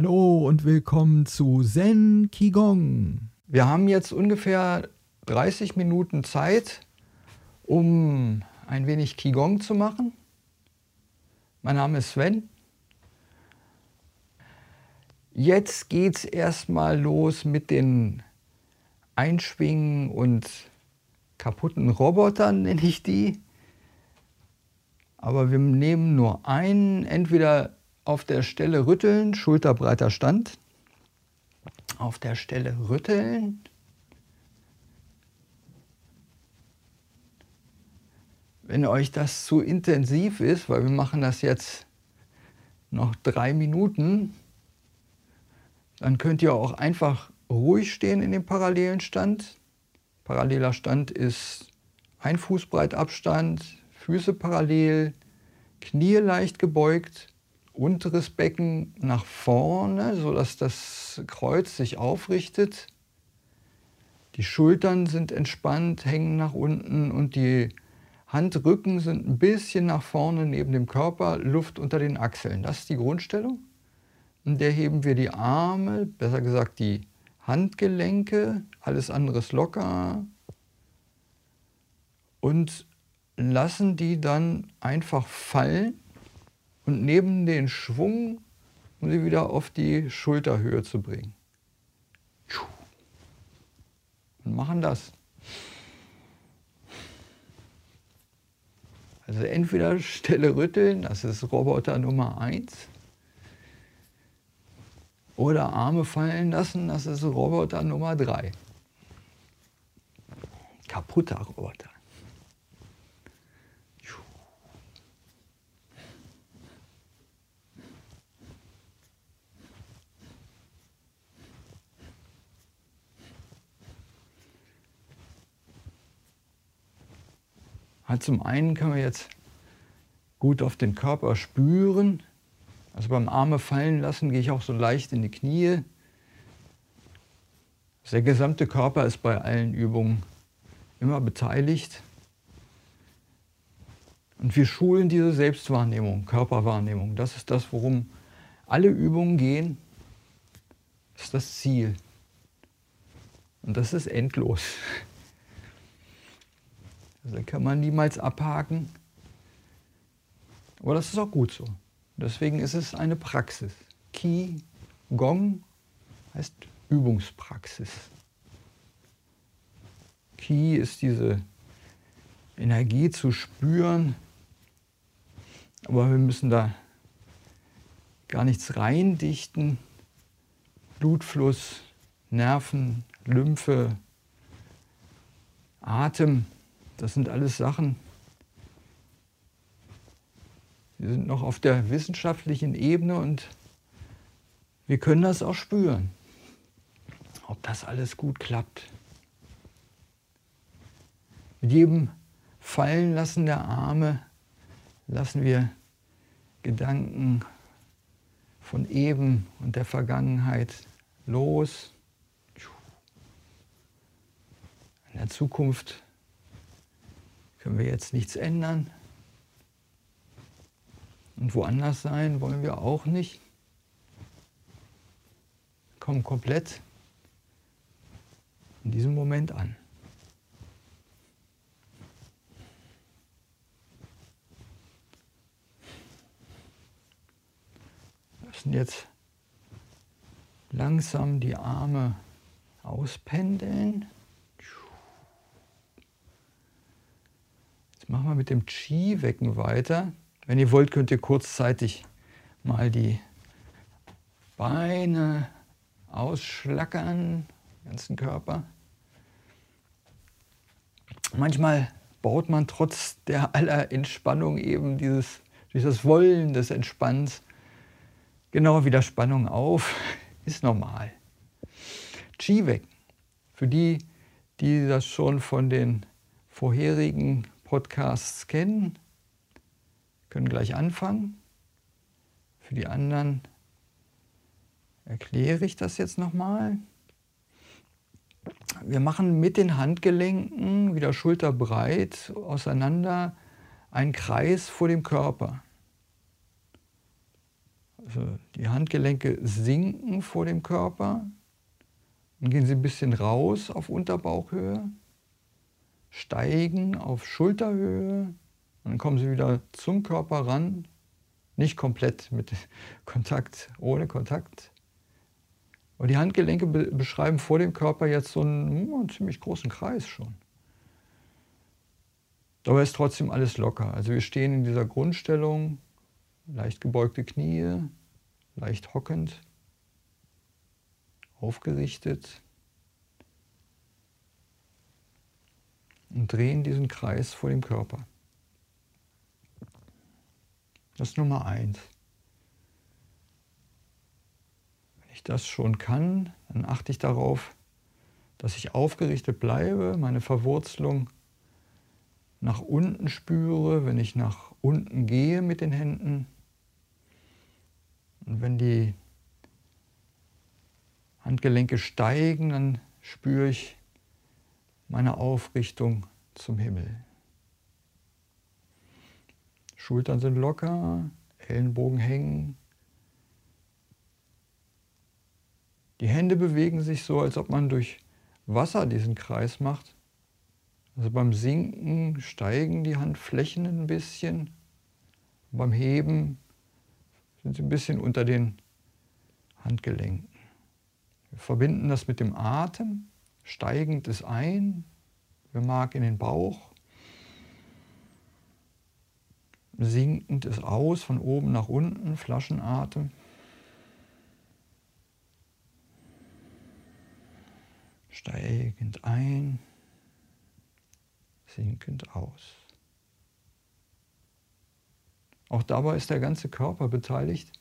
Hallo und willkommen zu Zen Qigong. Wir haben jetzt ungefähr 30 Minuten Zeit, um ein wenig Qigong zu machen. Mein Name ist Sven. Jetzt geht es erstmal los mit den Einschwingen und kaputten Robotern, nenne ich die. Aber wir nehmen nur einen, entweder auf der Stelle rütteln, schulterbreiter Stand. Auf der Stelle rütteln. Wenn euch das zu intensiv ist, weil wir machen das jetzt noch drei Minuten, dann könnt ihr auch einfach ruhig stehen in dem parallelen Stand. Paralleler Stand ist ein Fußbreit Abstand, Füße parallel, Knie leicht gebeugt unteres Becken nach vorne, sodass das Kreuz sich aufrichtet. Die Schultern sind entspannt, hängen nach unten und die Handrücken sind ein bisschen nach vorne neben dem Körper, Luft unter den Achseln. Das ist die Grundstellung. In der heben wir die Arme, besser gesagt die Handgelenke, alles andere ist locker und lassen die dann einfach fallen und nehmen den Schwung, um sie wieder auf die Schulterhöhe zu bringen. Und machen das. Also entweder Stelle rütteln, das ist Roboter Nummer 1, oder Arme fallen lassen, das ist Roboter Nummer 3. Kaputter Roboter. Zum einen können wir jetzt gut auf den Körper spüren. Also beim Arme fallen lassen gehe ich auch so leicht in die Knie. Der gesamte Körper ist bei allen Übungen immer beteiligt. Und wir schulen diese Selbstwahrnehmung, Körperwahrnehmung. Das ist das, worum alle Übungen gehen. Das ist das Ziel. Und das ist endlos. Also kann man niemals abhaken. Aber das ist auch gut so. Deswegen ist es eine Praxis. Qi Gong heißt Übungspraxis. Qi ist diese Energie zu spüren, aber wir müssen da gar nichts reindichten. Blutfluss, Nerven, Lymphe, Atem das sind alles Sachen, wir sind noch auf der wissenschaftlichen Ebene und wir können das auch spüren, ob das alles gut klappt. Mit jedem Fallenlassen der Arme lassen wir Gedanken von eben und der Vergangenheit los. In der Zukunft können wir jetzt nichts ändern. Und woanders sein wollen wir auch nicht. Kommen komplett in diesem Moment an. Lassen jetzt langsam die Arme auspendeln. Machen wir mit dem Chi-Wecken weiter. Wenn ihr wollt, könnt ihr kurzzeitig mal die Beine ausschlackern, den ganzen Körper. Manchmal baut man trotz der aller Entspannung eben dieses, durch Wollen des Entspanns genau wieder Spannung auf. Ist normal. Chi wecken. Für die, die das schon von den vorherigen Podcasts kennen, können gleich anfangen. Für die anderen erkläre ich das jetzt nochmal. Wir machen mit den Handgelenken wieder schulterbreit auseinander einen Kreis vor dem Körper. Also die Handgelenke sinken vor dem Körper. Dann gehen sie ein bisschen raus auf Unterbauchhöhe, steigen auf Schulterhöhe und dann kommen sie wieder zum Körper ran. Nicht komplett mit Kontakt, ohne Kontakt. Aber die Handgelenke beschreiben vor dem Körper jetzt so einen, einen ziemlich großen Kreis schon. Dabei ist trotzdem alles locker. Also wir stehen in dieser Grundstellung, leicht gebeugte Knie, leicht hockend, aufgerichtet und drehen diesen Kreis vor dem Körper. Das ist Nummer eins. Wenn ich das schon kann, dann achte ich darauf, dass ich aufgerichtet bleibe, meine Verwurzelung nach unten spüre, wenn ich nach unten gehe mit den Händen. Und wenn die Handgelenke steigen, dann spüre ich meine Aufrichtung zum Himmel. Schultern sind locker, Ellenbogen hängen. Die Hände bewegen sich so, als ob man durch Wasser diesen Kreis macht. Also beim Sinken steigen die Handflächen ein bisschen. Beim Heben sind sie ein bisschen unter den Handgelenken. Wir verbinden das mit dem Atem. Steigend ist ein, wir mag in den Bauch. Sinkend ist aus, von oben nach unten, Flaschenatem. Steigend ein sinkend aus. Auch dabei ist der ganze Körper beteiligt.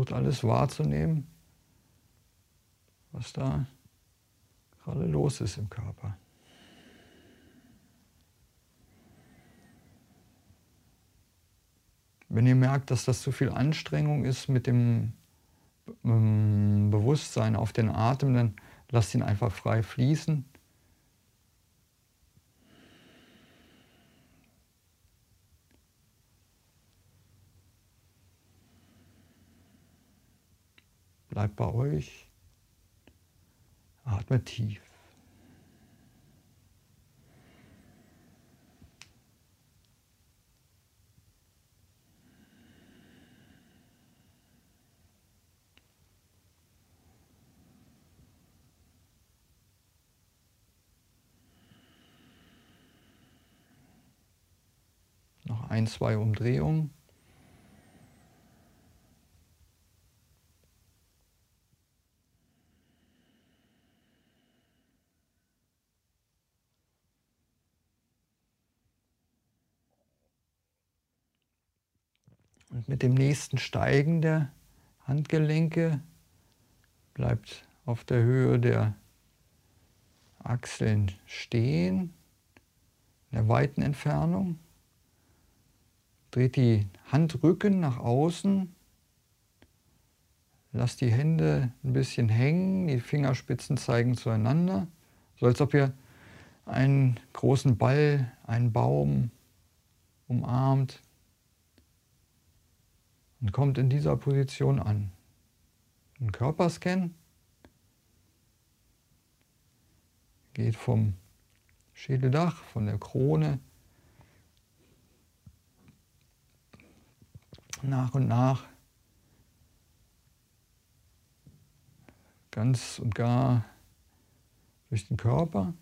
Versucht alles wahrzunehmen, was da gerade los ist im Körper. Wenn ihr merkt, dass das zu viel Anstrengung ist mit dem ähm, Bewusstsein auf den Atem, dann lasst ihn einfach frei fließen. Bleibt bei euch. Atme tief. Noch ein, zwei Umdrehungen. Mit dem nächsten Steigen der Handgelenke bleibt auf der Höhe der Achseln stehen, in der weiten Entfernung. Dreht die Handrücken nach außen. Lasst die Hände ein bisschen hängen, die Fingerspitzen zeigen zueinander, so als ob ihr einen großen Ball, einen Baum umarmt und kommt in dieser Position an. Ein Körperscan geht vom Schädeldach, von der Krone nach und nach ganz und gar durch den Körper.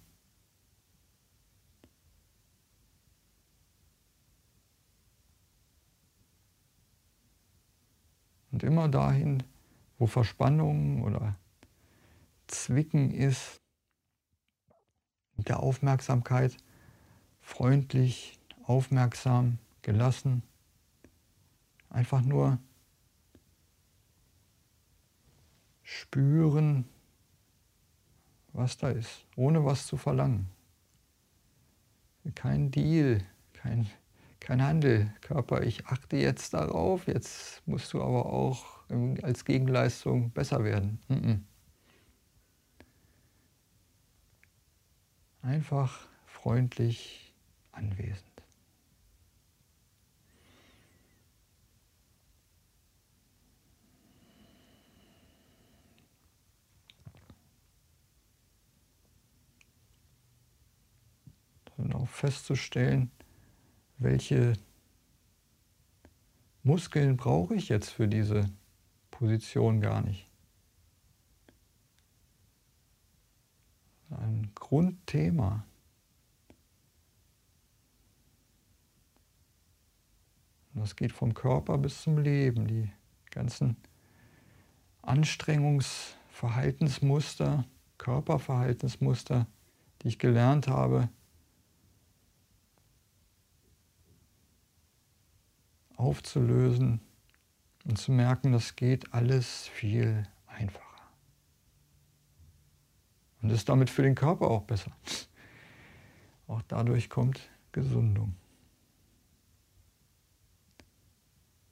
Und immer dahin, wo Verspannung oder Zwicken ist, mit der Aufmerksamkeit freundlich, aufmerksam, gelassen, einfach nur spüren, was da ist, ohne was zu verlangen. Kein Deal, kein, kein Handel. Körper, ich achte jetzt darauf, jetzt musst du aber auch als Gegenleistung besser werden. Einfach freundlich anwesend. Und auch festzustellen, welche Muskeln brauche ich jetzt für diese Position gar nicht. Ein Grundthema. das geht vom Körper bis zum Leben. Die ganzen Anstrengungsverhaltensmuster, Körperverhaltensmuster, die ich gelernt habe, aufzulösen und zu merken, das geht alles viel einfacher. Und ist damit für den Körper auch besser. Auch dadurch kommt Gesundung.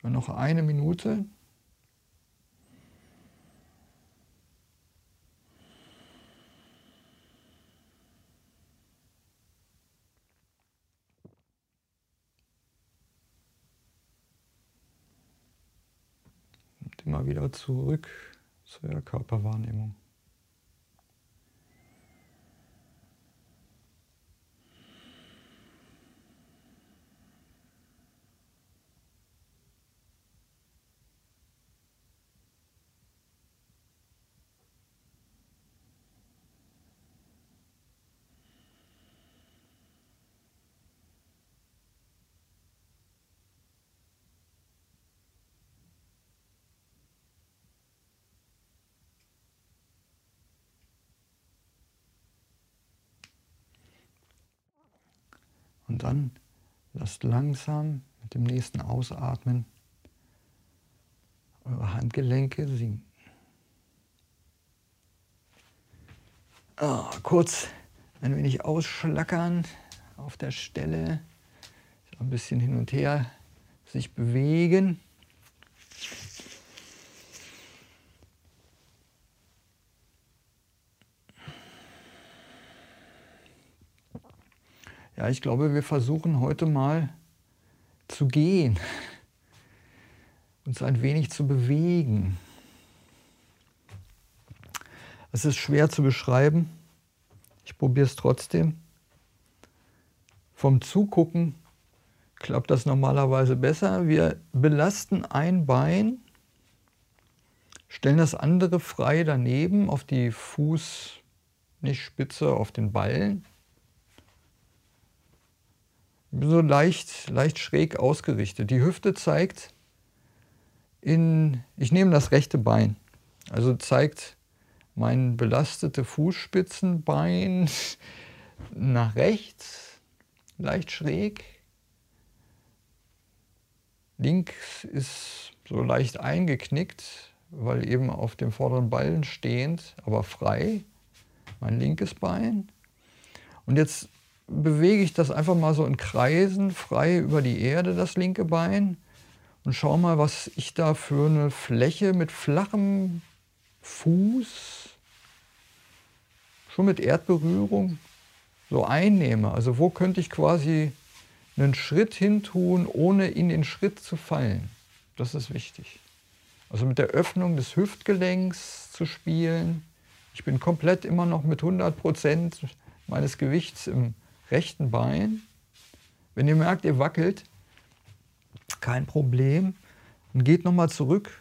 Und noch eine Minute. immer wieder zurück zur Körperwahrnehmung. Und dann lasst langsam mit dem nächsten Ausatmen eure Handgelenke sinken. Oh, kurz ein wenig ausschlackern auf der Stelle, ein bisschen hin und her sich bewegen. Ja, ich glaube, wir versuchen heute mal zu gehen, uns ein wenig zu bewegen. Es ist schwer zu beschreiben. Ich probiere es trotzdem. Vom Zugucken klappt das normalerweise besser. Wir belasten ein Bein, stellen das andere frei daneben auf die Fuß, nicht Spitze, auf den Ballen so leicht, leicht schräg ausgerichtet. Die Hüfte zeigt in, ich nehme das rechte Bein, also zeigt mein belastete Fußspitzenbein nach rechts, leicht schräg. Links ist so leicht eingeknickt, weil eben auf dem vorderen Ballen stehend, aber frei, mein linkes Bein. Und jetzt bewege ich das einfach mal so in Kreisen frei über die Erde, das linke Bein. Und schau mal, was ich da für eine Fläche mit flachem Fuß, schon mit Erdberührung, so einnehme. Also wo könnte ich quasi einen Schritt hin tun, ohne in den Schritt zu fallen. Das ist wichtig. Also mit der Öffnung des Hüftgelenks zu spielen. Ich bin komplett immer noch mit 100 Prozent meines Gewichts im rechten Bein. Wenn ihr merkt, ihr wackelt, kein Problem. Und geht nochmal zurück.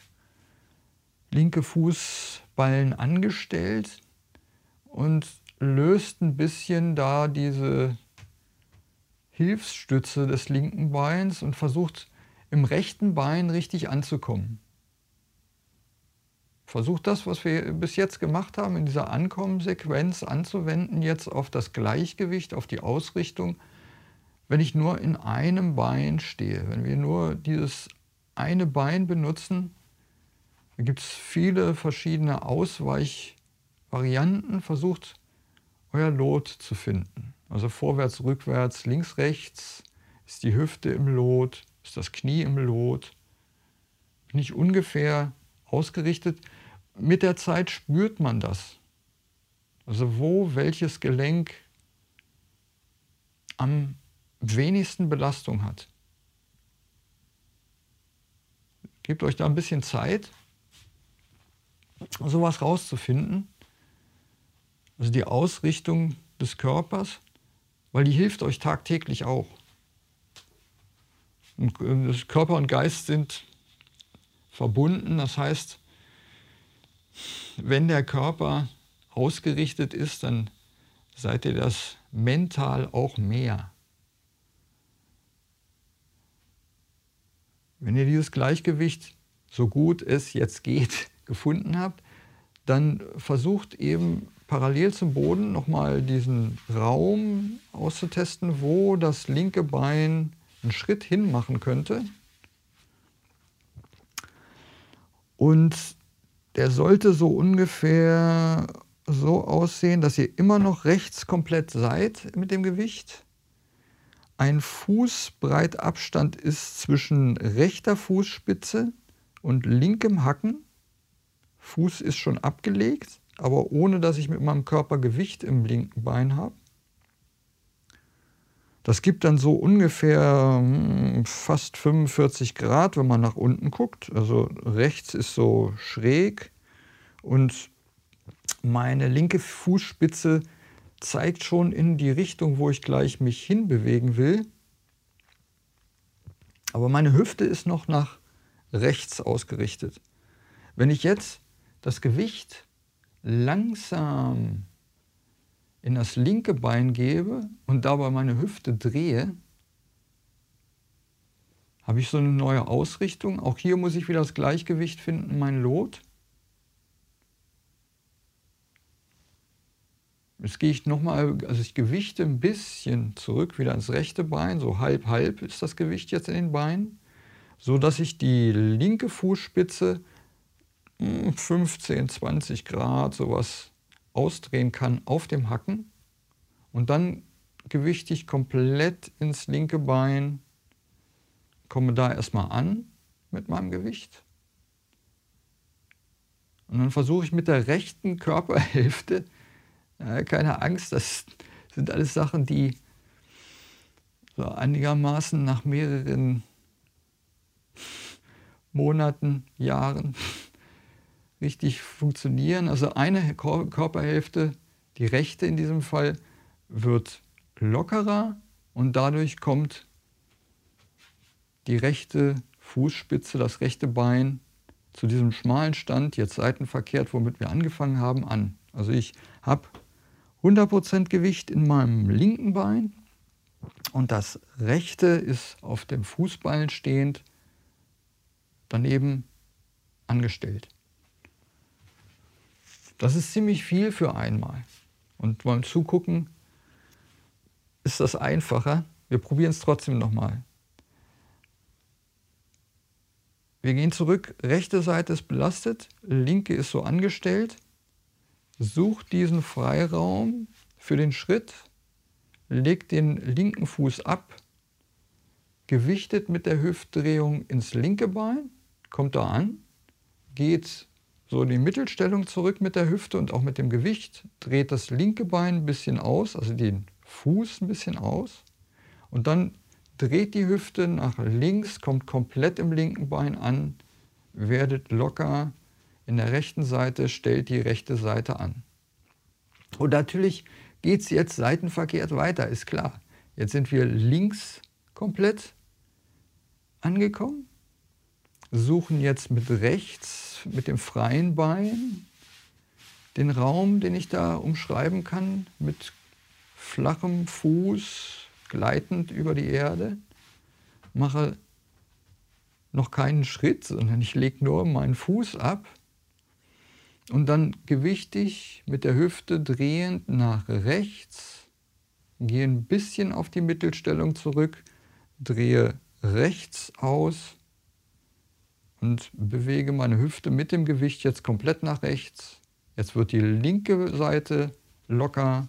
Linke Fußballen angestellt und löst ein bisschen da diese Hilfsstütze des linken Beins und versucht im rechten Bein richtig anzukommen. Versucht das, was wir bis jetzt gemacht haben, in dieser Ankommensequenz anzuwenden, jetzt auf das Gleichgewicht, auf die Ausrichtung, wenn ich nur in einem Bein stehe. Wenn wir nur dieses eine Bein benutzen, gibt es viele verschiedene Ausweichvarianten. Versucht euer Lot zu finden. Also vorwärts, rückwärts, links, rechts, Ist die Hüfte im Lot? Ist das Knie im Lot? Bin ich ungefähr ausgerichtet? Mit der Zeit spürt man das. Also wo welches Gelenk am wenigsten Belastung hat. Gebt euch da ein bisschen Zeit, sowas rauszufinden. Also die Ausrichtung des Körpers, weil die hilft euch tagtäglich auch. Und äh, Körper und Geist sind verbunden. Das heißt, wenn der Körper ausgerichtet ist, dann seid ihr das mental auch mehr. Wenn ihr dieses Gleichgewicht, so gut es jetzt geht, gefunden habt, dann versucht eben parallel zum Boden nochmal diesen Raum auszutesten, wo das linke Bein einen Schritt hin machen könnte. Und der sollte so ungefähr so aussehen, dass ihr immer noch rechts komplett seid mit dem Gewicht. Ein Fußbreit Abstand ist zwischen rechter Fußspitze und linkem Hacken. Fuß ist schon abgelegt, aber ohne dass ich mit meinem Körper Gewicht im linken Bein habe. Das gibt dann so ungefähr hm, fast 45 Grad, wenn man nach unten guckt. Also rechts ist so schräg und meine linke Fußspitze zeigt schon in die Richtung, wo ich gleich mich hinbewegen will. Aber meine Hüfte ist noch nach rechts ausgerichtet. Wenn ich jetzt das Gewicht langsam in das linke Bein gebe und dabei meine Hüfte drehe, habe ich so eine neue Ausrichtung. Auch hier muss ich wieder das Gleichgewicht finden, mein Lot. Jetzt gehe ich nochmal, also ich gewichte ein bisschen zurück, wieder ins rechte Bein, so halb, halb ist das Gewicht jetzt in den Beinen, so dass ich die linke Fußspitze 15, hm, 20 Grad sowas ausdrehen kann auf dem Hacken und dann gewichte ich komplett ins linke Bein, komme da erstmal an mit meinem Gewicht und dann versuche ich mit der rechten Körperhälfte, ja, keine Angst, das sind alles Sachen, die so einigermaßen nach mehreren Monaten, Jahren richtig funktionieren. Also eine Körperhälfte, die rechte in diesem Fall, wird lockerer und dadurch kommt die rechte Fußspitze, das rechte Bein zu diesem schmalen Stand, jetzt seitenverkehrt, womit wir angefangen haben, an. Also ich habe 100% Gewicht in meinem linken Bein und das rechte ist auf dem Fußballen stehend daneben angestellt. Das ist ziemlich viel für einmal. Und beim Zugucken ist das einfacher. Wir probieren es trotzdem nochmal. Wir gehen zurück, rechte Seite ist belastet, linke ist so angestellt. Sucht diesen Freiraum für den Schritt, legt den linken Fuß ab, gewichtet mit der Hüftdrehung ins linke Bein, kommt da an, geht so in die Mittelstellung zurück mit der Hüfte und auch mit dem Gewicht, dreht das linke Bein ein bisschen aus, also den Fuß ein bisschen aus und dann dreht die Hüfte nach links, kommt komplett im linken Bein an, werdet locker in der rechten Seite, stellt die rechte Seite an. Und natürlich geht es jetzt seitenverkehrt weiter, ist klar. Jetzt sind wir links komplett angekommen suchen jetzt mit rechts, mit dem freien Bein, den Raum, den ich da umschreiben kann, mit flachem Fuß, gleitend über die Erde, mache noch keinen Schritt, sondern ich lege nur meinen Fuß ab und dann gewichtig mit der Hüfte drehend nach rechts, gehe ein bisschen auf die Mittelstellung zurück, drehe rechts aus und bewege meine Hüfte mit dem Gewicht jetzt komplett nach rechts. Jetzt wird die linke Seite locker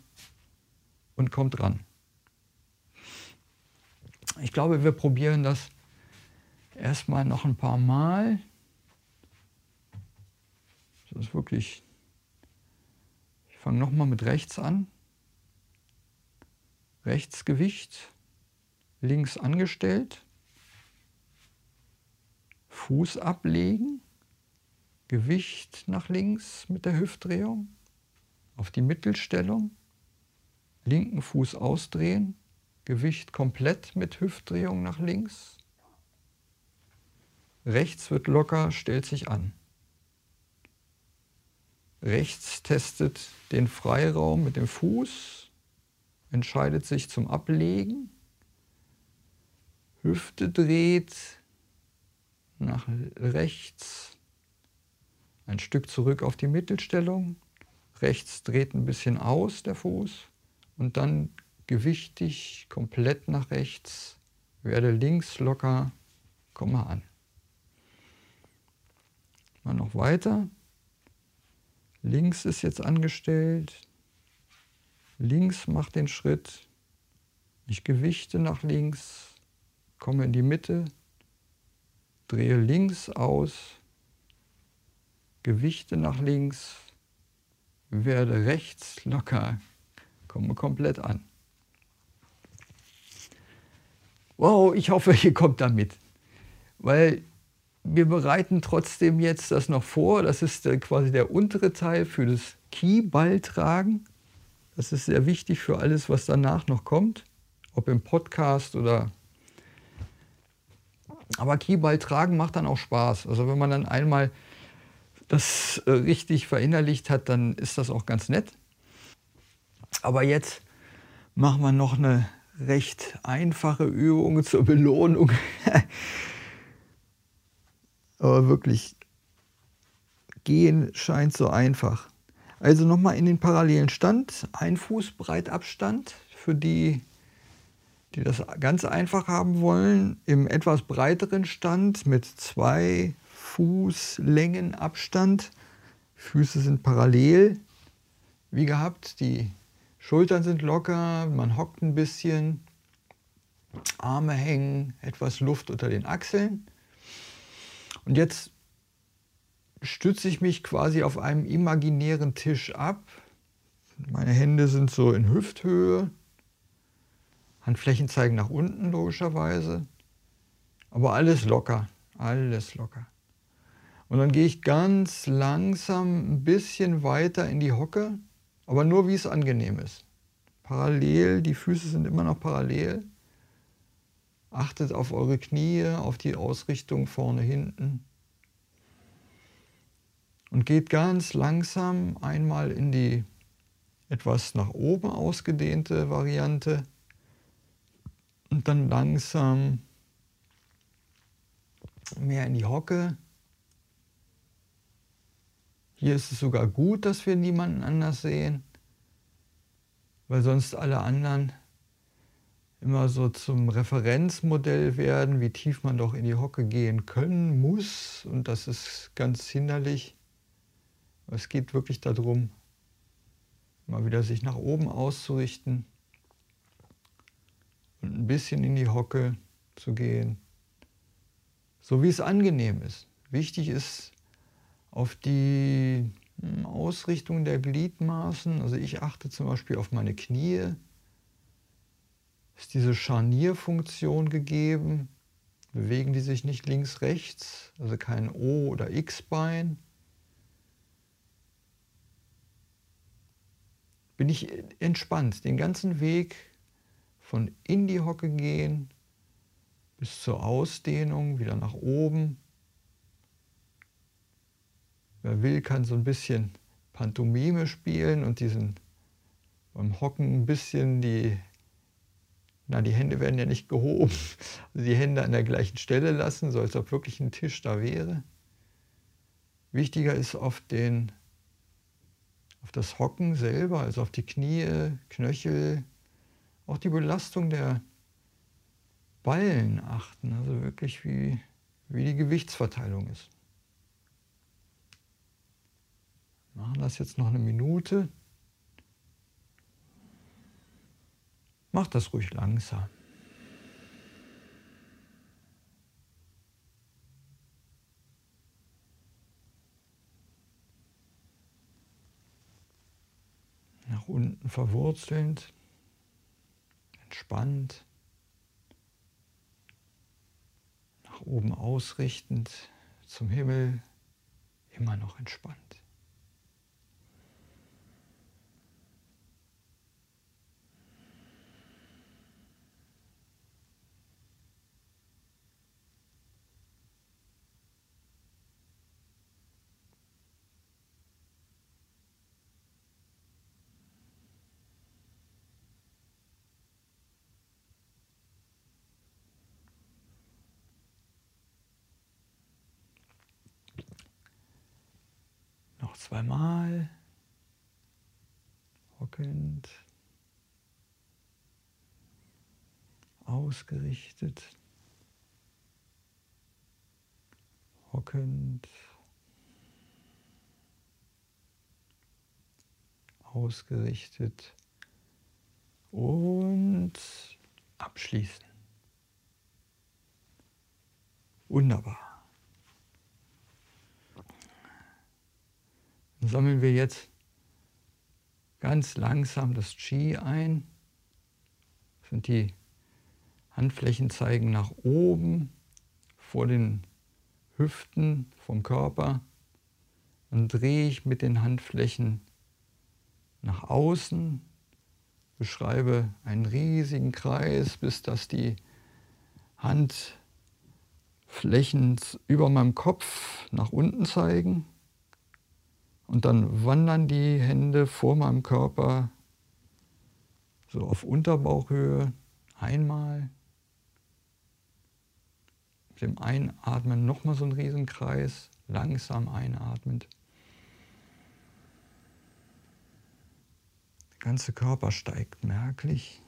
und kommt ran. Ich glaube, wir probieren das erstmal noch ein paar Mal. Das ist wirklich. Ich fange nochmal mit rechts an. Rechtsgewicht, links angestellt, Fuß ablegen, Gewicht nach links mit der Hüftdrehung, auf die Mittelstellung, linken Fuß ausdrehen, Gewicht komplett mit Hüftdrehung nach links. Rechts wird locker, stellt sich an. Rechts testet den Freiraum mit dem Fuß, entscheidet sich zum Ablegen. Hüfte dreht nach rechts, ein Stück zurück auf die Mittelstellung. Rechts dreht ein bisschen aus der Fuß und dann gewichtig komplett nach rechts. Werde links locker, komme an. Mal noch weiter. Links ist jetzt angestellt. Links macht den Schritt. Ich gewichte nach links, komme in die Mitte, drehe links aus, Gewichte nach links, werde rechts locker, komme komplett an. Wow, ich hoffe, ihr kommt damit. Weil wir bereiten trotzdem jetzt das noch vor. Das ist quasi der untere Teil für das Keyballtragen. Das ist sehr wichtig für alles, was danach noch kommt, ob im Podcast oder. Aber Keyball tragen macht dann auch Spaß. Also wenn man dann einmal das äh, richtig verinnerlicht hat, dann ist das auch ganz nett. Aber jetzt machen wir noch eine recht einfache Übung zur Belohnung. Aber wirklich, gehen scheint so einfach. Also nochmal in den parallelen Stand, ein Fuß breit Abstand für die, die das ganz einfach haben wollen, im etwas breiteren Stand mit zwei Fußlängen Abstand. Füße sind parallel, wie gehabt. Die Schultern sind locker, man hockt ein bisschen, Arme hängen, etwas Luft unter den Achseln. Und jetzt stütze ich mich quasi auf einem imaginären Tisch ab. Meine Hände sind so in Hüfthöhe. Handflächen zeigen nach unten logischerweise. Aber alles locker, alles locker. Und dann gehe ich ganz langsam ein bisschen weiter in die Hocke, aber nur wie es angenehm ist. Parallel, die Füße sind immer noch parallel. Achtet auf eure Knie, auf die Ausrichtung vorne, hinten. Und geht ganz langsam einmal in die etwas nach oben ausgedehnte Variante und dann langsam mehr in die Hocke hier ist es sogar gut, dass wir niemanden anders sehen, weil sonst alle anderen immer so zum Referenzmodell werden, wie tief man doch in die Hocke gehen können muss. Und das ist ganz hinderlich. Es geht wirklich darum, mal wieder sich nach oben auszurichten ein bisschen in die Hocke zu gehen, so wie es angenehm ist. Wichtig ist, auf die hm, Ausrichtung der Gliedmaßen. Also ich achte zum Beispiel auf meine Knie. Ist diese Scharnierfunktion gegeben? Bewegen die sich nicht links, rechts? Also kein O- oder X-Bein? Bin ich entspannt den ganzen Weg von in die Hocke gehen bis zur Ausdehnung, wieder nach oben Wer will, kann so ein bisschen Pantomime spielen und diesen beim Hocken ein bisschen die, na die Hände werden ja nicht gehoben, also die Hände an der gleichen Stelle lassen, so als ob wirklich ein Tisch da wäre. Wichtiger ist auf den auf das Hocken selber, also auf die Knie, Knöchel, auch die Belastung der Ballen achten, also wirklich wie, wie die Gewichtsverteilung ist. Machen das jetzt noch eine Minute. Macht das ruhig langsam. Nach unten verwurzelnd entspannt, nach oben ausrichtend zum Himmel, immer noch entspannt. Zweimal. Hockend. Ausgerichtet. Hockend. Ausgerichtet. Und abschließen. Wunderbar. Sammeln wir jetzt ganz langsam das Qi ein. Sind die Handflächen zeigen nach oben vor den Hüften vom Körper. Dann drehe ich mit den Handflächen nach außen, beschreibe einen riesigen Kreis, bis dass die Handflächen über meinem Kopf nach unten zeigen. Und dann wandern die Hände vor meinem Körper so auf Unterbauchhöhe einmal. Mit dem Einatmen nochmal so ein Riesenkreis, langsam einatmend. Der ganze Körper steigt merklich,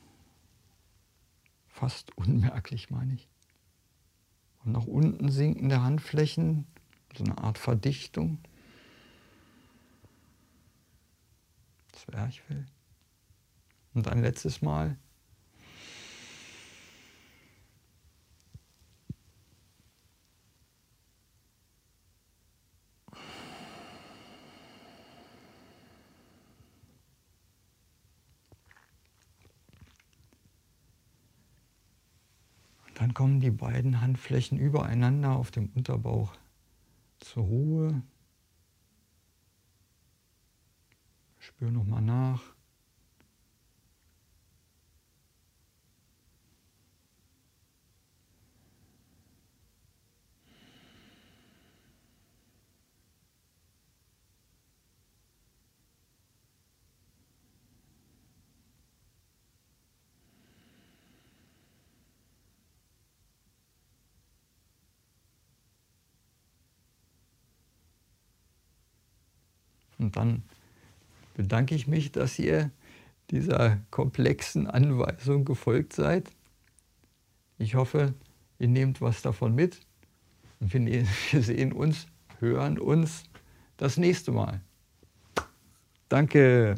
fast unmerklich meine ich. Und nach unten sinkende Handflächen, so eine Art Verdichtung. Zwerchfell. Und ein letztes Mal. dann kommen die beiden Handflächen übereinander auf dem Unterbauch zur Ruhe. Spür nochmal nach. Und dann bedanke ich mich, dass ihr dieser komplexen Anweisung gefolgt seid. Ich hoffe, ihr nehmt was davon mit und wir sehen uns, hören uns das nächste Mal. Danke.